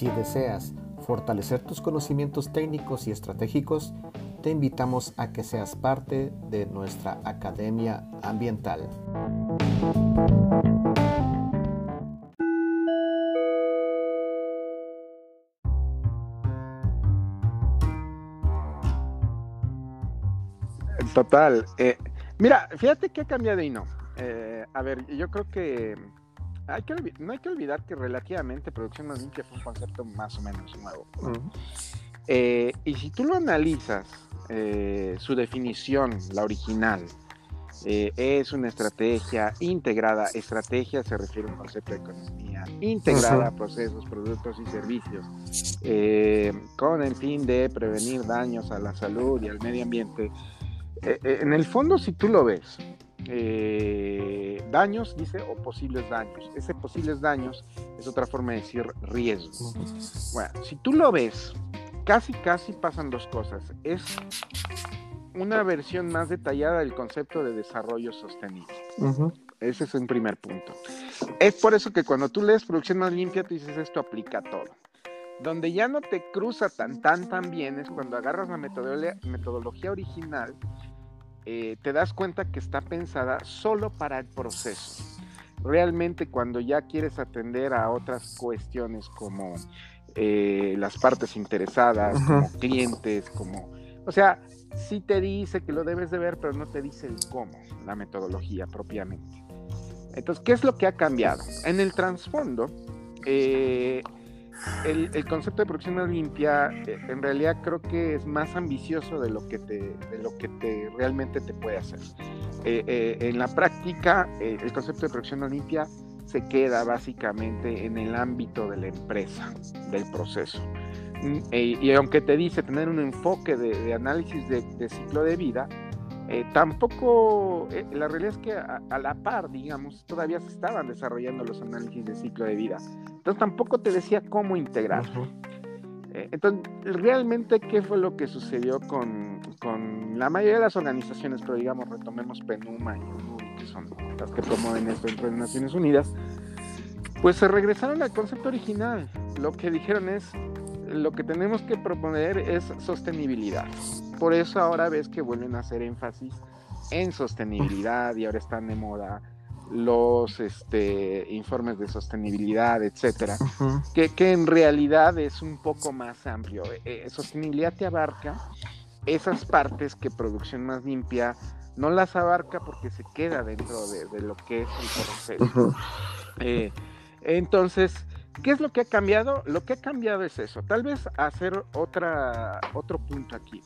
Si deseas fortalecer tus conocimientos técnicos y estratégicos, te invitamos a que seas parte de nuestra Academia Ambiental. Total. Eh, mira, fíjate que ha cambiado y no. Eh, a ver, yo creo que, hay que no hay que olvidar que relativamente producción más limpia fue un concepto más o menos nuevo. Eh, y si tú lo analizas, su definición, la original, es una estrategia integrada. Estrategia se refiere a un concepto de economía integrada a procesos, productos y servicios, con el fin de prevenir daños a la salud y al medio ambiente eh, eh, en el fondo, si tú lo ves, eh, daños, dice, o posibles daños. Ese posibles daños es otra forma de decir riesgo. Bueno, si tú lo ves, casi, casi pasan dos cosas. Es una versión más detallada del concepto de desarrollo sostenible. Ese es un primer punto. Es por eso que cuando tú lees producción más limpia, tú dices esto aplica todo. Donde ya no te cruza tan, tan, tan bien es cuando agarras la metodología original eh, te das cuenta que está pensada solo para el proceso. Realmente cuando ya quieres atender a otras cuestiones como eh, las partes interesadas, como clientes, como... O sea, sí te dice que lo debes de ver, pero no te dice el cómo, la metodología propiamente. Entonces, ¿qué es lo que ha cambiado? En el trasfondo, eh, el, concepto de producción limpia eh, en realidad creo que es más ambicioso de lo que te, de lo que te realmente te puede hacer. Eh, eh, en la práctica, el concepto de producción limpia se queda básicamente en el ámbito de la empresa, del proceso. Mm, y aunque te dice tener un enfoque de, análisis de, ciclo de vida, tampoco, la realidad es que a, a, la par, digamos, todavía se estaban desarrollando los análisis de ciclo de vida. Entonces tampoco te decía cómo integrar. Eh, entonces, realmente, ¿qué fue lo que sucedió con, la mayoría de las organizaciones? Pero digamos, retomemos PENUMA y UNURI, que son las que promueven esto dentro de Naciones Unidas. Pues se regresaron al concepto original. Lo que dijeron es, lo que tenemos que proponer es sostenibilidad. Por eso ahora ves que vuelven a hacer énfasis en sostenibilidad y ahora están de moda los este, informes de sostenibilidad, etcétera, que, en realidad es un poco más amplio. Eh, eh, sostenibilidad te abarca esas partes que producción más limpia no las abarca porque se queda dentro de, lo que es el proceso. Eh, entonces, ¿qué es lo que ha cambiado? Lo que ha cambiado es eso. Tal vez hacer otra, otro punto aquí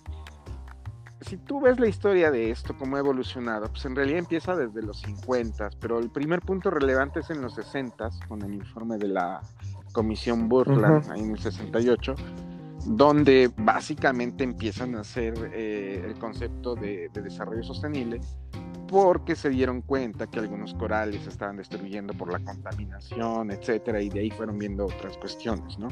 si tú ves la historia de esto, cómo ha evolucionado, pues en realidad empieza desde los 50, pero el primer punto relevante es en los 60, con el informe de la Comisión Burland, en el 68, donde básicamente empiezan a hacer eh, el concepto de, desarrollo sostenible porque se dieron cuenta que algunos corales se estaban destruyendo por la contaminación, etcétera, y de ahí fueron viendo otras cuestiones, ¿no?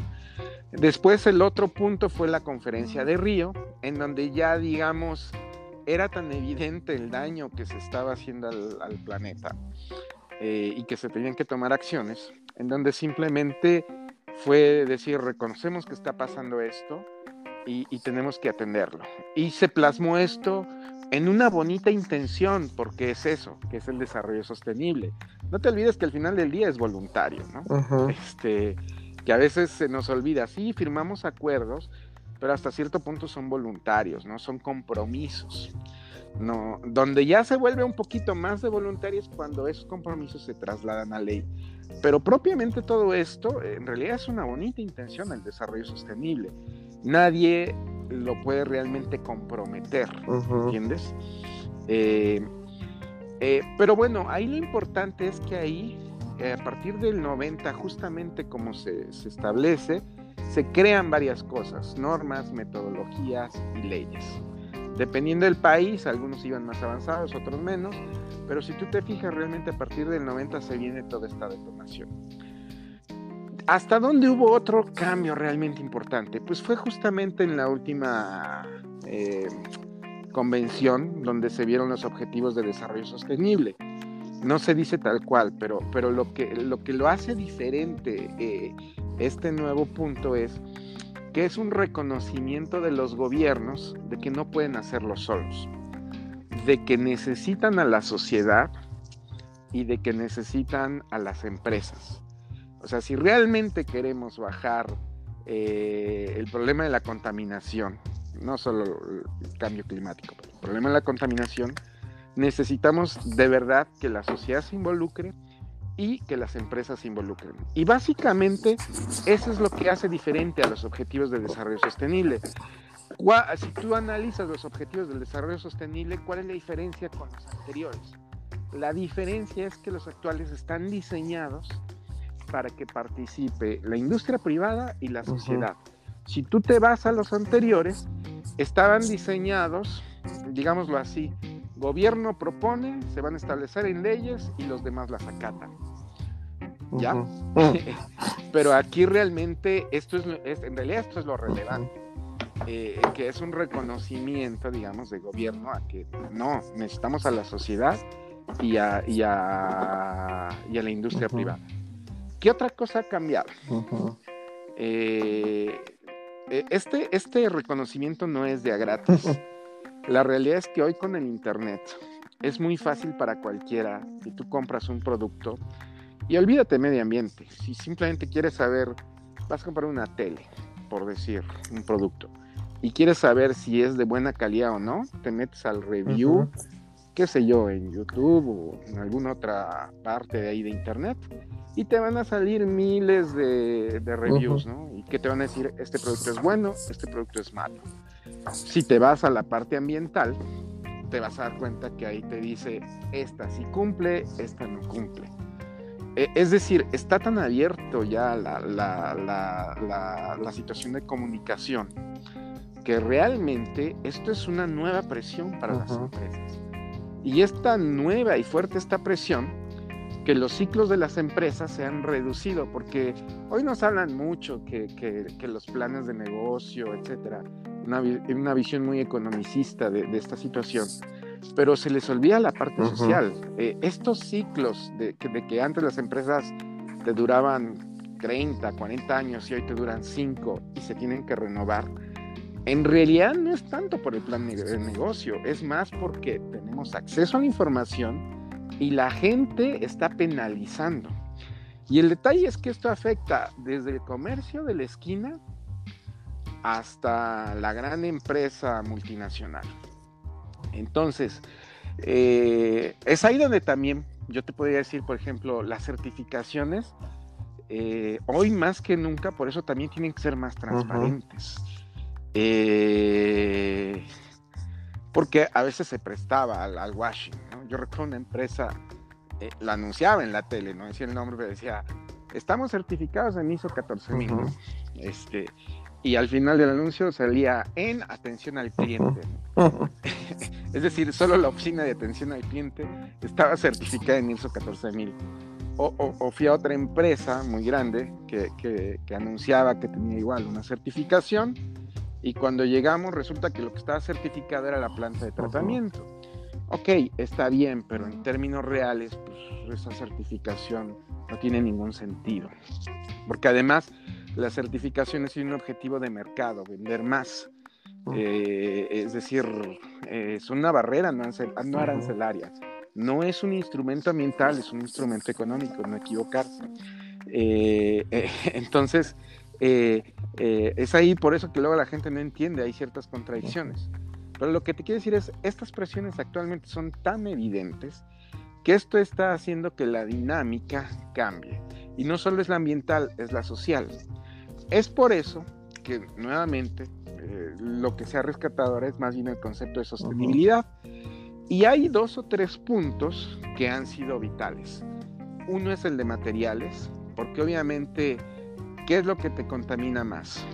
Después el otro punto fue la conferencia de Río, en donde ya, digamos, era tan evidente el daño que se estaba haciendo al, planeta eh, y que se tenían que tomar acciones, en donde simplemente fue decir, reconocemos que está pasando esto y, y tenemos que atenderlo. Y se plasmó esto en una bonita intención, porque es eso, que es el desarrollo sostenible. No te olvides que al final del día es voluntario, ¿no? Este, que a veces se nos olvida, sí, firmamos acuerdos, pero hasta cierto punto son voluntarios, ¿no? Son compromisos. No, donde ya se vuelve un poquito más de voluntarios cuando esos compromisos se trasladan a ley. Pero propiamente todo esto, en realidad es una bonita intención el desarrollo sostenible. Nadie lo puede realmente comprometer, ¿entiendes? Eh, eh, pero bueno, ahí lo importante es que ahí, eh, a partir del 90, justamente como se, se establece, se crean varias cosas, normas, metodologías y leyes. Dependiendo del país, algunos iban más avanzados, otros menos, pero si tú te fijas, realmente a partir del 90 se viene toda esta detonación. ¿Hasta dónde hubo otro cambio realmente importante? Pues fue justamente en la última eh, convención donde se vieron los objetivos de desarrollo sostenible. No se dice tal cual, pero, pero lo, que, lo que lo hace diferente eh, este nuevo punto es que es un reconocimiento de los gobiernos de que no pueden hacerlo solos, de que necesitan a la sociedad y de que necesitan a las empresas. O sea, si realmente queremos bajar eh, el problema de la contaminación, no solo el cambio climático, pero el problema de la contaminación, necesitamos de verdad que la sociedad se involucre y que las empresas se involucren. Y básicamente eso es lo que hace diferente a los objetivos de desarrollo sostenible. Si tú analizas los objetivos del desarrollo sostenible, ¿cuál es la diferencia con los anteriores? La diferencia es que los actuales están diseñados para que participe la industria privada y la sociedad. Si tú te vas a los anteriores, estaban diseñados, digámoslo así, gobierno propone, se van a establecer en leyes y los demás las acatan. ¿Ya? Pero aquí realmente esto es, en realidad esto es lo relevante. Eh, que es un reconocimiento, digamos, de gobierno a que no, necesitamos a la sociedad y a, y a, la industria privada. ¿Qué otra cosa ha cambiado? Eh, eh, este, este reconocimiento no es de a gratis. La realidad es que hoy con el Internet es muy fácil para cualquiera si tú compras un producto y olvídate medio ambiente. Si simplemente quieres saber, vas a comprar una tele, por decir, un producto, y quieres saber si es de buena calidad o no, te metes al review, qué sé yo, en YouTube o en alguna otra parte de ahí de Internet, y te van a salir miles de, reviews, ¿no? Y que te van a decir, este producto es bueno, este producto es malo. Si te vas a la parte ambiental, te vas a dar cuenta que ahí te dice, esta sí cumple, esta no cumple. E, es decir, está tan abierto ya la, la, situación de comunicación que realmente esto es una nueva presión para las empresas. Y es tan nueva y fuerte esta presión que los ciclos de las empresas se han reducido, porque hoy nos hablan mucho que, que los planes de negocio, etcétera, una, visión muy economicista de, esta situación, pero se les olvida la parte social. Eh, estos ciclos de, de, que antes las empresas te duraban 30, 40 años y hoy te duran 5 y se tienen que renovar, en realidad no es tanto por el plan de negocio, es más porque tenemos acceso a la información y la gente está penalizando. Y el detalle es que esto afecta desde el comercio de la esquina hasta la gran empresa multinacional. Entonces, eh, es ahí donde también yo te podría decir, por ejemplo, las certificaciones, eh, hoy más que nunca, por eso también tienen que ser más transparentes. Eh, porque a veces se prestaba al, washing. Yo recuerdo una empresa, la anunciaba en la tele, no decía el nombre, pero decía, estamos certificados en ISO 14000. este, y al final del anuncio salía en atención al cliente. es decir, solo la oficina de atención al cliente estaba certificada en ISO 14000. O, o, fui a otra empresa muy grande que, que, anunciaba que tenía igual una certificación y cuando llegamos resulta que lo que estaba certificado era la planta de tratamiento. Ok, está bien, pero en términos reales, pues esa certificación no tiene ningún sentido. Porque además la certificación es un objetivo de mercado, vender más. Eh, es decir, es una barrera no, arancelaria. No es un instrumento ambiental, es un instrumento económico, no equivocarse. Eh, eh, entonces, es ahí por eso que luego la gente no entiende, hay ciertas contradicciones. Pero lo que te quiero decir es, estas presiones actualmente son tan evidentes que esto está haciendo que la dinámica cambie. Y no solo es la ambiental, es la social. Es por eso que nuevamente eh, lo que se ha rescatado ahora es más bien el concepto de sostenibilidad. Y hay dos o tres puntos que han sido vitales. Uno es el de materiales, porque obviamente, ¿qué es lo que te contamina más?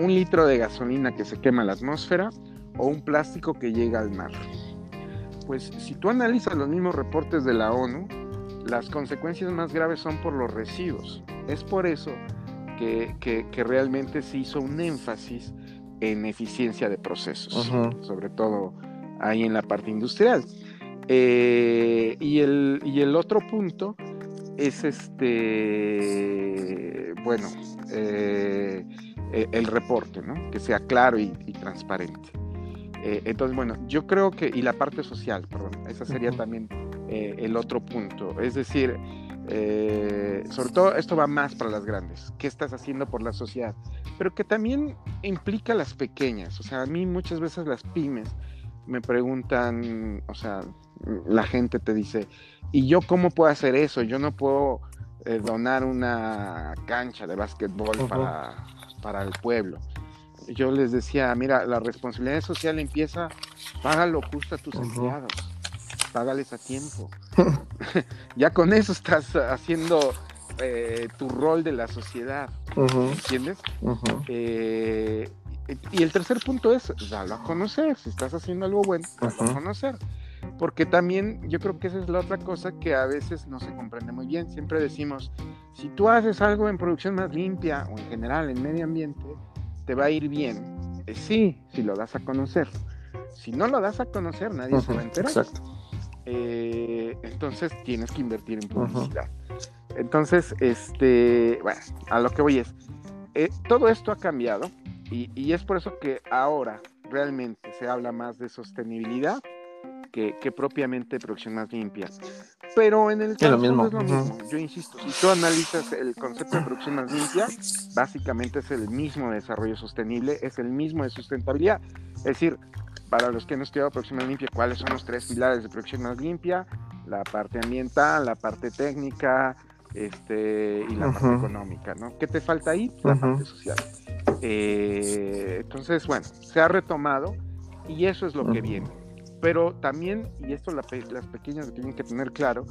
Un, litro de gasolina que se quema en la atmósfera o un plástico que llega al mar. Pues si tú analizas los mismos reportes de la ONU, las consecuencias más graves son por los residuos. Es por eso que, realmente se hizo un énfasis en eficiencia de procesos, sobre todo ahí en la parte industrial. Eh, y, el, y el otro punto es este, bueno, eh, e, el reporte, ¿no? Que sea claro y, transparente. Eh, entonces, bueno, yo creo que, y la parte social, perdón, ese sería también eh, el otro punto. Es decir, sobre todo esto va más para las grandes. ¿Qué estás haciendo por la sociedad? Pero que también implica las pequeñas. O sea, a mí muchas veces las pymes me preguntan, o sea, la gente te dice, ¿y yo cómo puedo hacer eso? Yo no puedo eh, donar una cancha de básquetbol para, para el pueblo. Yo les decía, mira, la responsabilidad social empieza, págalo justo a tus empleados, págales a tiempo. ya con eso estás haciendo eh, tu rol de la sociedad, ¿entiendes? Eh, y el tercer punto es, dalo a conocer, si estás haciendo algo bueno, dalo a conocer porque también yo creo que esa es la otra cosa que a veces no se comprende muy bien. Siempre decimos, si tú haces algo en producción más limpia o en general en medio ambiente, te va a ir bien. Eh, sí, si lo das a conocer. Si no lo das a conocer, nadie se va a enterar. Exacto. Eh, entonces tienes que invertir en publicidad. Entonces, este, bueno, a lo que voy es, eh, todo esto ha cambiado y, y es por eso que ahora realmente se habla más de sostenibilidad que, propiamente producción más limpia. Pero en el caso es lo mismo. Yo insisto, si tú analizas el concepto de producción más limpia, básicamente es el mismo de desarrollo sostenible, es el mismo de sustentabilidad. Es decir, para los que han estudiado producción más limpia, ¿cuáles son los tres pilares de producción más limpia? La parte ambiental, la parte técnica, este, y la parte económica, ¿no? ¿Qué te falta ahí? La parte social. Eh, entonces, bueno, se ha retomado y eso es lo que viene pero también, y esto las pequeñas tienen que tener claro,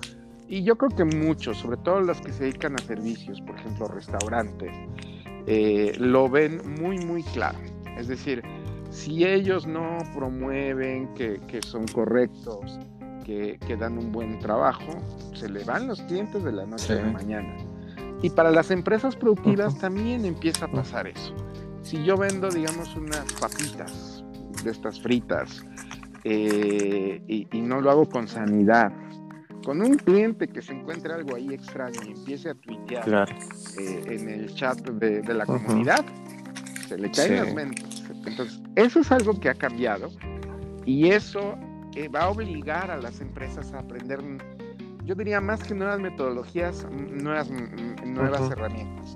y yo creo que muchos, sobre todo las que se dedican a servicios, por ejemplo restaurantes, eh, lo ven muy, muy claro. Es decir, si ellos no promueven que, son correctos, que, dan un buen trabajo, se le van los clientes de la noche a la mañana. Y para las empresas productivas también empieza a pasar eso. Si yo vendo, digamos, unas papitas de estas fritas, eh, y, no lo hago con sanidad. Con un cliente que se encuentre algo ahí extraño y empiece a tuitear eh, en el chat de, la comunidad, se le caen las mentes. Entonces, eso es algo que ha cambiado y eso eh, va a obligar a las empresas a aprender, yo diría más que nuevas metodologías, nuevas, nuevas herramientas.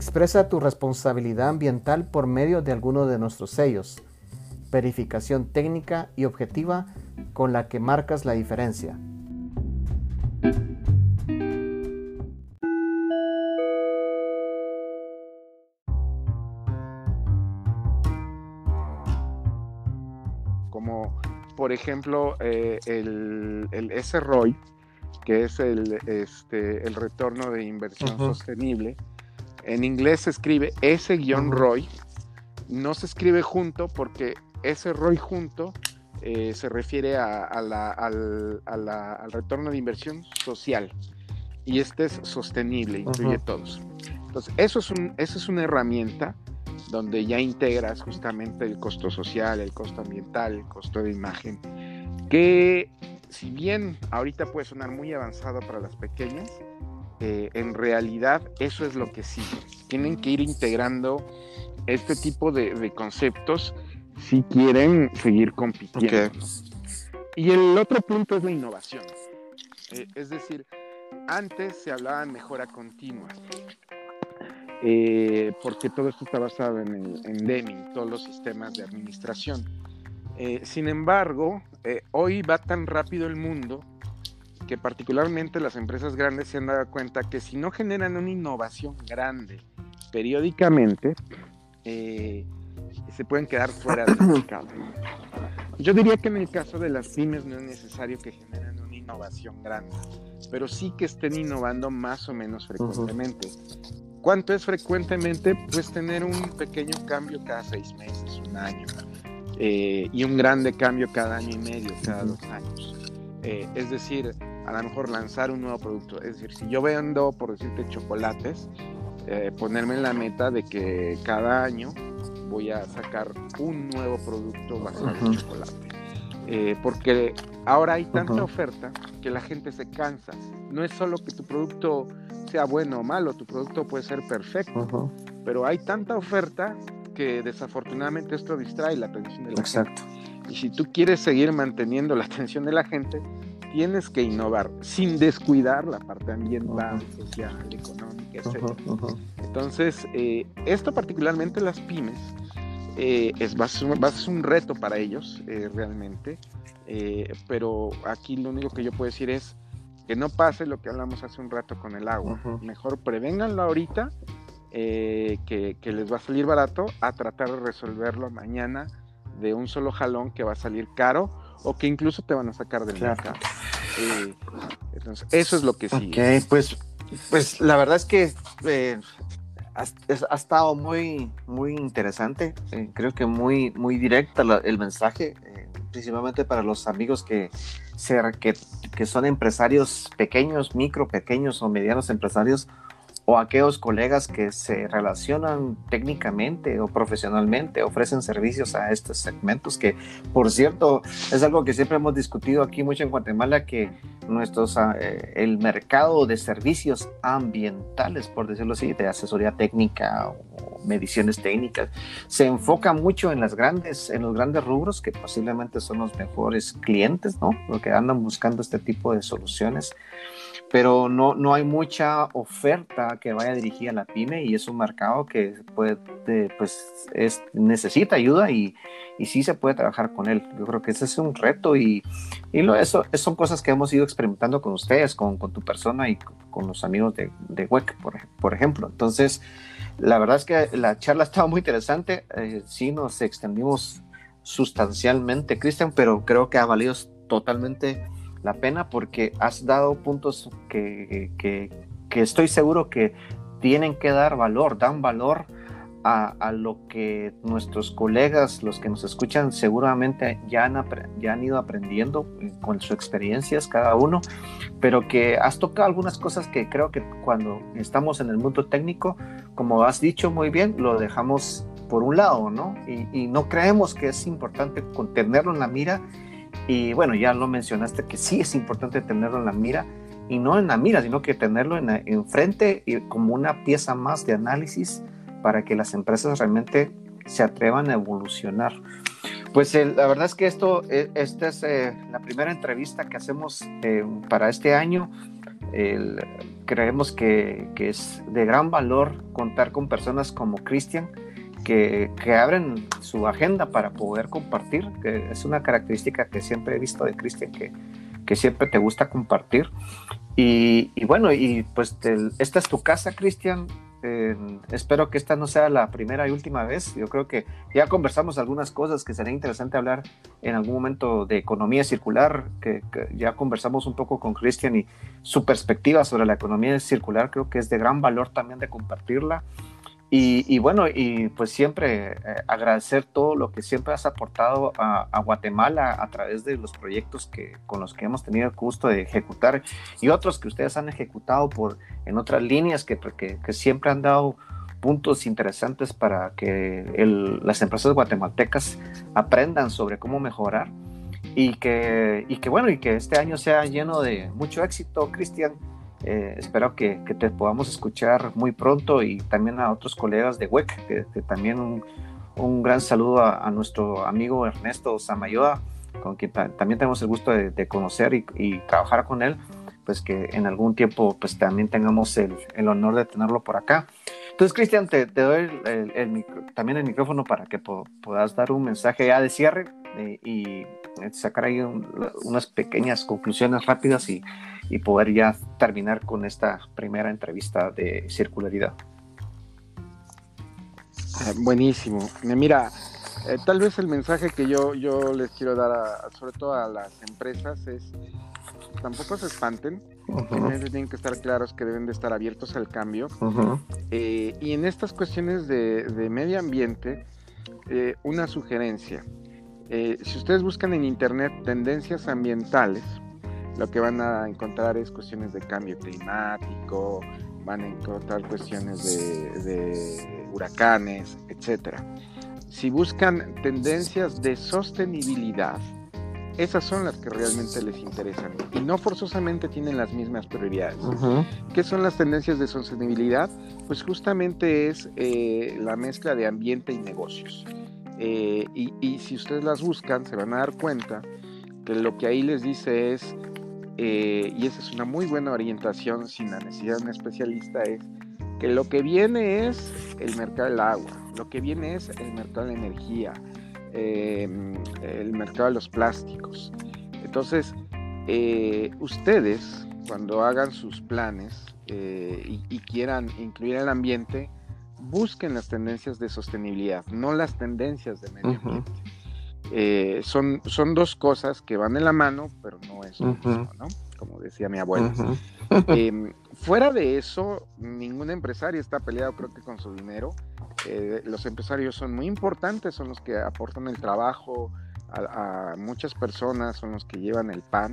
Expresa tu responsabilidad ambiental por medio de alguno de nuestros sellos. Verificación técnica y objetiva con la que marcas la diferencia. Como por ejemplo eh, el, el SROI, que es el, este, el retorno de inversión sostenible, en inglés se escribe ese guion ROI. No se escribe junto porque ese ROI junto eh, se refiere al, retorno de inversión social. Y este es sostenible, incluye todos. Entonces, eso es, un, eso es una herramienta donde ya integras justamente el costo social, el costo ambiental, el costo de imagen, que si bien ahorita puede sonar muy avanzado para las pequeñas, eh, en realidad eso es lo que sigue. Tienen que ir integrando este tipo de, conceptos si quieren seguir compitiendo. Y el otro punto es la innovación. Eh, es decir, antes se hablaba de mejora continua, eh, porque todo esto está basado en, el, en Deming, todos los sistemas de administración. sin embargo, hoy va tan rápido el mundo que particularmente las empresas grandes se han dado cuenta que si no generan una innovación grande periódicamente, eh, se pueden quedar fuera del mercado. Yo diría que en el caso de las pymes no es necesario que generen una innovación grande, pero sí que estén innovando más o menos frecuentemente. ¿Cuánto es frecuentemente? Pues tener un pequeño cambio cada seis meses, un año, eh, y un grande cambio cada año y medio, cada dos años. Eh, es decir, a lo mejor lanzar un nuevo producto. Es decir, si yo vendo, por decirte, chocolates, eh, ponerme en la meta de que cada año voy a sacar un nuevo producto basado en chocolate. Eh, porque ahora hay tanta oferta que la gente se cansa. No es solo que tu producto sea bueno o malo, tu producto puede ser perfecto, pero hay tanta oferta que desafortunadamente esto distrae la atención de la Exacto. Y si tú quieres seguir manteniendo la atención de la gente, tienes que innovar sin descuidar la parte ambiental, social, económica, etc. Entonces, eh, esto particularmente las pymes eh, es, va, a ser, un reto para ellos eh, realmente, pero aquí lo único que yo puedo decir es que no pase lo que hablamos hace un rato con el agua. Mejor prevénganlo ahorita, que, que les va a salir barato, a tratar de resolverlo mañana de un solo jalón que va a salir caro o que incluso te van a sacar del mercado. entonces, eso es lo que sí. Ok, pues, pues la verdad es que eh, ha, estado muy, muy interesante. Eh, creo que muy, muy directa el mensaje, eh, principalmente para los amigos que, que, que son empresarios pequeños, micro, pequeños o medianos empresarios o aquellos colegas que se relacionan técnicamente o profesionalmente, ofrecen servicios a estos segmentos, que por cierto es algo que siempre hemos discutido aquí mucho en Guatemala, que nuestros, ah, eh, el mercado de servicios ambientales, por decirlo así, de asesoría técnica o mediciones técnicas, se enfoca mucho en las grandes, en los grandes rubros que posiblemente son los mejores clientes, ¿no? Porque andan buscando este tipo de soluciones pero no, no hay mucha oferta que vaya dirigida a la pyme y es un mercado que puede, pues, es, necesita ayuda y, y sí se puede trabajar con él. Yo creo que ese es un reto y, y lo, eso, son cosas que hemos ido experimentando con ustedes, con, con tu persona y con, los amigos de, de WEC, por, por, ejemplo. Entonces, la verdad es que la charla estaba muy interesante. Eh, sí nos extendimos sustancialmente, Cristian, pero creo que ha valido totalmente la pena porque has dado puntos que, que, estoy seguro que tienen que dar valor, dan valor a, lo que nuestros colegas, los que nos escuchan, seguramente ya han, ya han ido aprendiendo con sus experiencias cada uno, pero que has tocado algunas cosas que creo que cuando estamos en el mundo técnico, como has dicho muy bien, lo dejamos por un lado, ¿no? Y, y no creemos que es importante tenerlo en la mira y bueno, ya lo mencionaste que sí es importante tenerlo en la mira y no en la mira, sino que tenerlo en, en y como una pieza más de análisis para que las empresas realmente se atrevan a evolucionar. Pues la verdad es que esto, e, esta es eh, la primera entrevista que hacemos eh, para este año. creemos que, que, es de gran valor contar con personas como Cristian, que, abren su agenda para poder compartir, que es una característica que siempre he visto de Cristian, que, que siempre te gusta compartir. Y, bueno, y pues esta es tu casa, Cristian. Espero que esta no sea la primera y última vez. Yo creo que ya conversamos algunas cosas que sería interesante hablar en algún momento de economía circular, que, que ya conversamos un poco con Cristian y su perspectiva sobre la economía circular creo que es de gran valor también de compartirla. Y, bueno, y pues siempre eh, agradecer todo lo que siempre has aportado a, Guatemala a través de los proyectos que, con los que hemos tenido el gusto de ejecutar y otros que ustedes han ejecutado por, en otras líneas que, que, siempre han dado puntos interesantes para que las empresas guatemaltecas aprendan sobre cómo mejorar y que, y que bueno, y que este año sea lleno de mucho éxito, Cristian eh, espero que, te podamos escuchar muy pronto y también a otros colegas de WEC, que, también un, gran saludo a, nuestro amigo Ernesto Samayoa, con quien también tenemos el gusto de, conocer y, trabajar con él, pues que en algún tiempo pues también tengamos el, honor de tenerlo por acá. Entonces, Cristian, te, doy también el micrófono para que puedas dar un mensaje ya de cierre eh, y sacar ahí unas pequeñas conclusiones rápidas y, y, poder ya terminar con esta primera entrevista de circularidad. Ah, buenísimo. Mira, eh, tal vez el mensaje que yo, yo les quiero dar, sobre todo a las empresas, es tampoco se espanten. Tienen que estar claros que deben de estar abiertos al cambio. Eh, y en estas cuestiones de, de medio ambiente, eh, una sugerencia. Eh, si ustedes buscan en internet tendencias ambientales, lo que van a encontrar es cuestiones de cambio climático, van a encontrar cuestiones de, huracanes, etc. si buscan tendencias de sostenibilidad, esas son las que realmente les interesan y no forzosamente tienen las mismas prioridades. ¿Qué son las tendencias de sostenibilidad? Pues justamente es eh, la mezcla de ambiente y negocios. Eh, y, si ustedes las buscan, se van a dar cuenta que lo que ahí les dice es, eh, y esa es una muy buena orientación sin la necesidad de un especialista, es que lo que viene es el mercado del agua, lo que viene es el mercado de energía, Em, el mercado de los plásticos. Entonces, eh, ustedes, cuando hagan sus planes eh, y, quieran incluir el ambiente, busquen las tendencias de sostenibilidad, no las tendencias de medio ambiente. Eh, son, son dos cosas que van en la mano, pero no es lo mismo, ¿no? Como decía mi abuela. Em, fuera de eso, ningún empresario está peleado, creo que con su dinero. Eh, los empresarios son muy importantes, son los que aportan el trabajo a, muchas personas, son los que llevan el pan.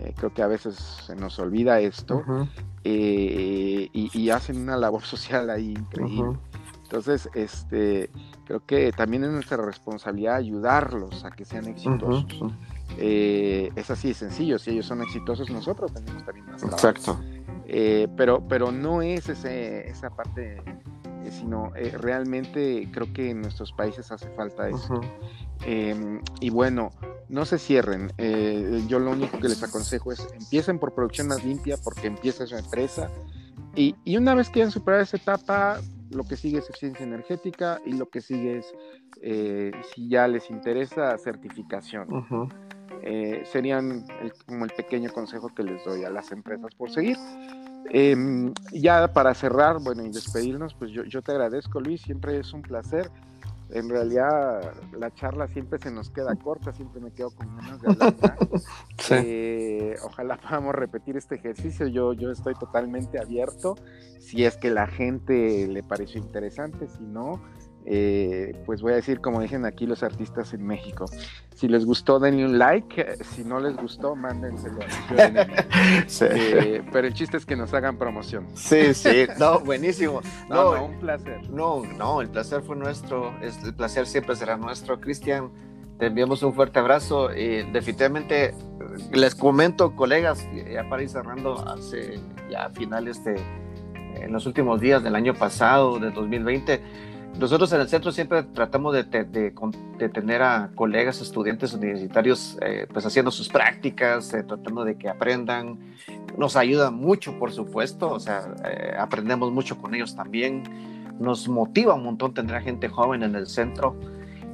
Eh, creo que a veces se nos olvida esto eh, y, hacen una labor social ahí increíble. Entonces, este, creo que también es nuestra responsabilidad ayudarlos a que sean exitosos. es así de sencillo, si ellos son exitosos, nosotros tenemos también más trabajo. Exacto. pero, pero no es ese, esa parte eh, sino eh, realmente creo que en nuestros países hace falta eso. Em, y bueno, no se cierren. Eh, yo lo único que les aconsejo es empiecen por producción más limpia porque empieza su empresa. Y, y una vez que hayan superado esa etapa, lo que sigue es eficiencia energética y lo que sigue es, si ya les interesa, certificación. serían como el pequeño consejo que les doy a las empresas por seguir. Em, ya para cerrar, bueno, y despedirnos, pues yo, yo te agradezco, Luis, siempre es un placer. En realidad la charla siempre se nos queda corta, siempre me quedo con ganas de hablar eh, ojalá podamos repetir este ejercicio, yo, yo estoy totalmente abierto, si es que la gente le pareció interesante, si no, eh, pues voy a decir como dicen aquí los artistas en México. Si les gustó, denle un like. Si no les gustó, mándenselo. Eh, pero el chiste es que nos hagan promoción. Sí, sí. No, buenísimo. No, no, un placer. No, no, el placer fue nuestro. El placer siempre será nuestro. Cristian, te enviamos un fuerte abrazo. Y definitivamente les comento, colegas, ya para ir cerrando, hace ya finales de, en los últimos días del año pasado, de 2020 nosotros en el centro siempre tratamos de, tener a colegas, estudiantes universitarios, eh, pues haciendo sus prácticas, eh, tratando de que aprendan. Nos ayuda mucho, por supuesto, o sea, eh, aprendemos mucho con ellos también. Nos motiva un montón tener a gente joven en el centro.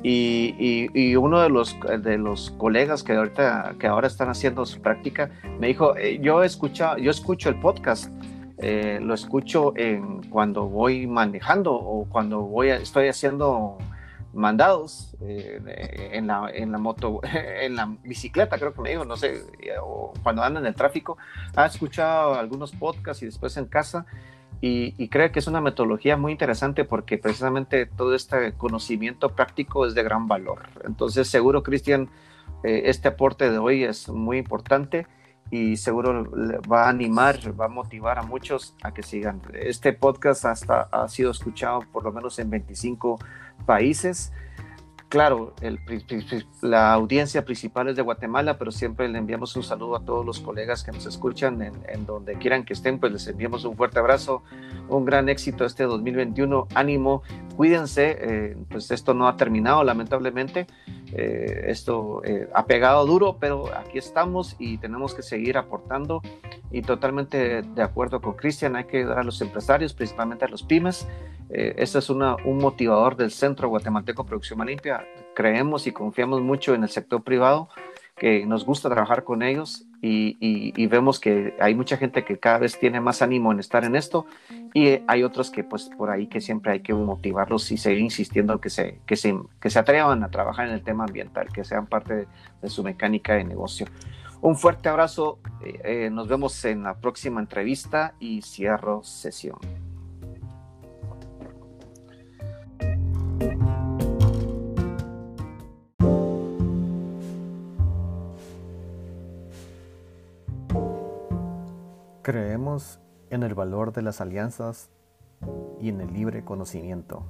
Y, uno de los, de los colegas que ahorita que ahora están haciendo su práctica me dijo yo he escuchado yo escucho el podcast eh, lo escucho en, cuando voy manejando o cuando voy estoy haciendo mandados eh, en, la, en la moto, en la bicicleta, creo que me dijo, no sé, o cuando anda en el tráfico, ha escuchado algunos podcasts y después en casa. Y, y creo que es una metodología muy interesante porque precisamente todo este conocimiento práctico es de gran valor. Entonces, seguro, Cristian, eh, este aporte de hoy es muy importante y seguro va a animar, va a motivar a muchos a que sigan. Este podcast hasta ha sido escuchado por lo menos en 25 países claro, el, la audiencia principal es de Guatemala, pero siempre le enviamos un saludo a todos los colegas que nos escuchan en, donde quieran que estén, pues les enviamos un fuerte abrazo, un gran éxito este 2021, ánimo, cuídense, eh, pues esto no ha terminado lamentablemente, eh, esto eh, ha pegado duro, pero aquí estamos y tenemos que seguir aportando y totalmente de acuerdo con Cristian, hay que ayudar a los empresarios, principalmente a los pymes, este es una, un motivador del Centro Guatemalteco Producción Limpia. Creemos y confiamos mucho en el sector privado, que nos gusta trabajar con ellos y, vemos que hay mucha gente que cada vez tiene más ánimo en estar en esto y hay otros que pues por ahí que siempre hay que motivarlos y seguir insistiendo que se, que se, que se atrevan a trabajar en el tema ambiental, que sean parte de, su mecánica de negocio. Un fuerte abrazo, eh, eh, nos vemos en la próxima entrevista y cierro sesión. Creemos en el valor de las alianzas y en el libre conocimiento.